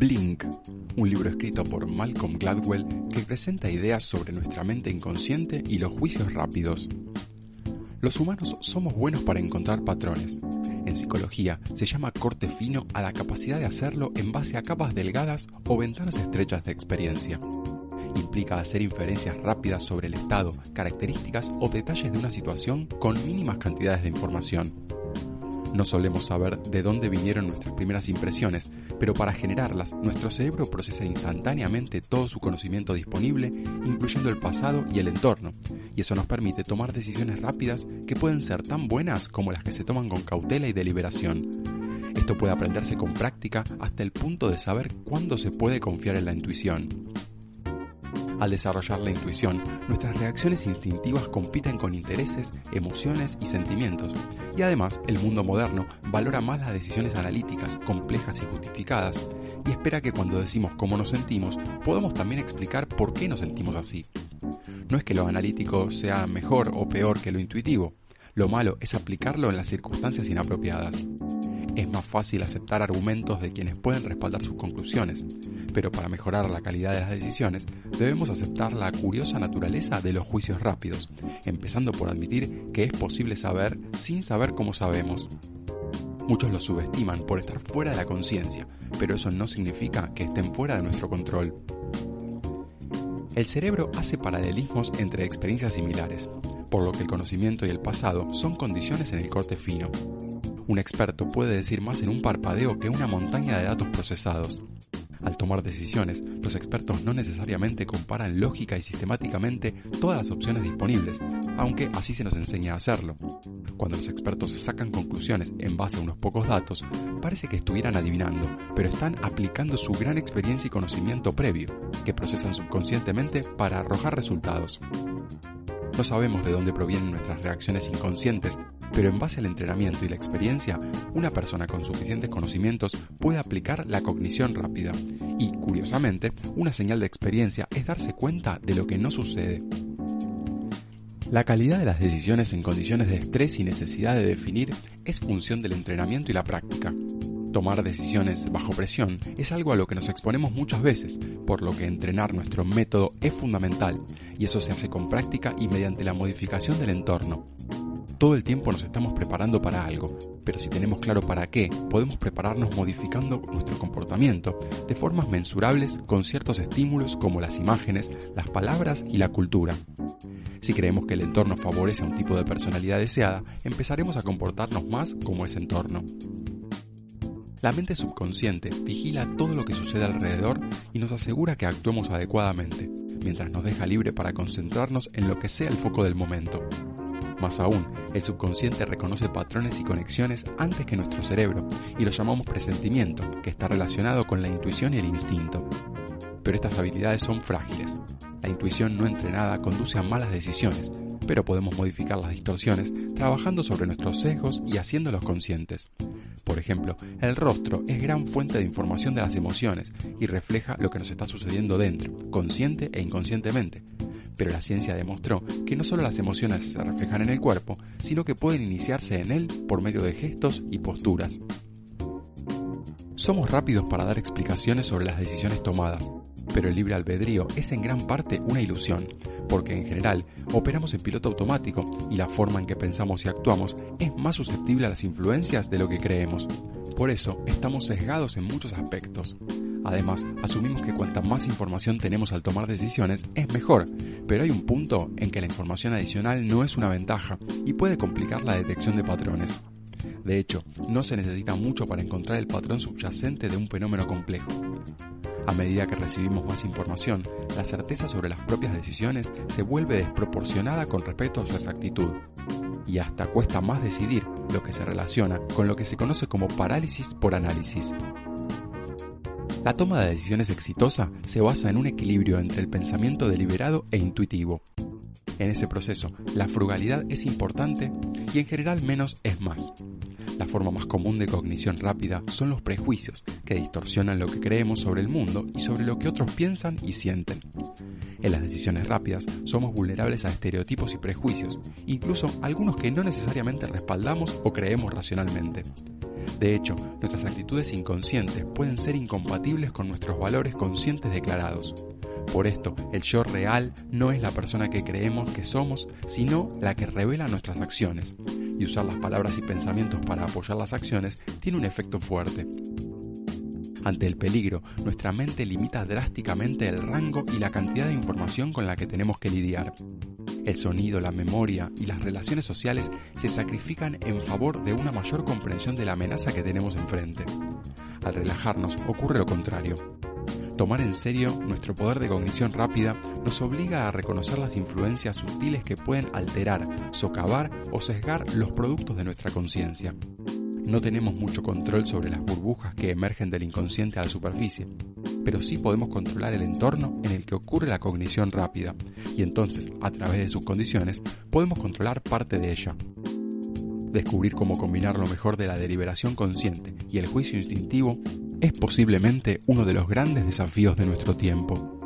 Blink, un libro escrito por Malcolm Gladwell que presenta ideas sobre nuestra mente inconsciente y los juicios rápidos. Los humanos somos buenos para encontrar patrones. En psicología se llama corte fino a la capacidad de hacerlo en base a capas delgadas o ventanas estrechas de experiencia. Implica hacer inferencias rápidas sobre el estado, características o detalles de una situación con mínimas cantidades de información. No solemos saber de dónde vinieron nuestras primeras impresiones, pero para generarlas, nuestro cerebro procesa instantáneamente todo su conocimiento disponible, incluyendo el pasado y el entorno, y eso nos permite tomar decisiones rápidas que pueden ser tan buenas como las que se toman con cautela y deliberación. Esto puede aprenderse con práctica hasta el punto de saber cuándo se puede confiar en la intuición. Al desarrollar la intuición, nuestras reacciones instintivas compiten con intereses, emociones y sentimientos. Y además, el mundo moderno valora más las decisiones analíticas, complejas y justificadas, y espera que cuando decimos cómo nos sentimos, podamos también explicar por qué nos sentimos así. No es que lo analítico sea mejor o peor que lo intuitivo, lo malo es aplicarlo en las circunstancias inapropiadas es más fácil aceptar argumentos de quienes pueden respaldar sus conclusiones, pero para mejorar la calidad de las decisiones debemos aceptar la curiosa naturaleza de los juicios rápidos, empezando por admitir que es posible saber sin saber cómo sabemos. Muchos los subestiman por estar fuera de la conciencia, pero eso no significa que estén fuera de nuestro control. El cerebro hace paralelismos entre experiencias similares, por lo que el conocimiento y el pasado son condiciones en el corte fino, un experto puede decir más en un parpadeo que una montaña de datos procesados. Al tomar decisiones, los expertos no necesariamente comparan lógica y sistemáticamente todas las opciones disponibles, aunque así se nos enseña a hacerlo. Cuando los expertos sacan conclusiones en base a unos pocos datos, parece que estuvieran adivinando, pero están aplicando su gran experiencia y conocimiento previo, que procesan subconscientemente para arrojar resultados. No sabemos de dónde provienen nuestras reacciones inconscientes, pero en base al entrenamiento y la experiencia, una persona con suficientes conocimientos puede aplicar la cognición rápida. Y, curiosamente, una señal de experiencia es darse cuenta de lo que no sucede. La calidad de las decisiones en condiciones de estrés y necesidad de definir es función del entrenamiento y la práctica. Tomar decisiones bajo presión es algo a lo que nos exponemos muchas veces, por lo que entrenar nuestro método es fundamental, y eso se hace con práctica y mediante la modificación del entorno. Todo el tiempo nos estamos preparando para algo, pero si tenemos claro para qué, podemos prepararnos modificando nuestro comportamiento de formas mensurables con ciertos estímulos como las imágenes, las palabras y la cultura. Si creemos que el entorno favorece a un tipo de personalidad deseada, empezaremos a comportarnos más como ese entorno. La mente subconsciente vigila todo lo que sucede alrededor y nos asegura que actuemos adecuadamente, mientras nos deja libre para concentrarnos en lo que sea el foco del momento. Más aún, el subconsciente reconoce patrones y conexiones antes que nuestro cerebro y lo llamamos presentimiento, que está relacionado con la intuición y el instinto. Pero estas habilidades son frágiles. La intuición no entrenada conduce a malas decisiones, pero podemos modificar las distorsiones trabajando sobre nuestros sesgos y haciéndolos conscientes. Por ejemplo, el rostro es gran fuente de información de las emociones y refleja lo que nos está sucediendo dentro, consciente e inconscientemente. Pero la ciencia demostró que no solo las emociones se reflejan en el cuerpo, sino que pueden iniciarse en él por medio de gestos y posturas. Somos rápidos para dar explicaciones sobre las decisiones tomadas, pero el libre albedrío es en gran parte una ilusión, porque en general operamos en piloto automático y la forma en que pensamos y actuamos es más susceptible a las influencias de lo que creemos. Por eso estamos sesgados en muchos aspectos. Además, asumimos que cuanta más información tenemos al tomar decisiones es mejor, pero hay un punto en que la información adicional no es una ventaja y puede complicar la detección de patrones. De hecho, no se necesita mucho para encontrar el patrón subyacente de un fenómeno complejo. A medida que recibimos más información, la certeza sobre las propias decisiones se vuelve desproporcionada con respecto a su exactitud. Y hasta cuesta más decidir lo que se relaciona con lo que se conoce como parálisis por análisis. La toma de decisiones exitosa se basa en un equilibrio entre el pensamiento deliberado e intuitivo. En ese proceso, la frugalidad es importante y en general menos es más. La forma más común de cognición rápida son los prejuicios, que distorsionan lo que creemos sobre el mundo y sobre lo que otros piensan y sienten. En las decisiones rápidas somos vulnerables a estereotipos y prejuicios, incluso algunos que no necesariamente respaldamos o creemos racionalmente. De hecho, nuestras actitudes inconscientes pueden ser incompatibles con nuestros valores conscientes declarados. Por esto, el yo real no es la persona que creemos que somos, sino la que revela nuestras acciones. Y usar las palabras y pensamientos para apoyar las acciones tiene un efecto fuerte. Ante el peligro, nuestra mente limita drásticamente el rango y la cantidad de información con la que tenemos que lidiar. El sonido, la memoria y las relaciones sociales se sacrifican en favor de una mayor comprensión de la amenaza que tenemos enfrente. Al relajarnos ocurre lo contrario. Tomar en serio nuestro poder de cognición rápida nos obliga a reconocer las influencias sutiles que pueden alterar, socavar o sesgar los productos de nuestra conciencia. No tenemos mucho control sobre las burbujas que emergen del inconsciente a la superficie, pero sí podemos controlar el entorno en el que ocurre la cognición rápida, y entonces, a través de sus condiciones, podemos controlar parte de ella. Descubrir cómo combinar lo mejor de la deliberación consciente y el juicio instintivo es posiblemente uno de los grandes desafíos de nuestro tiempo.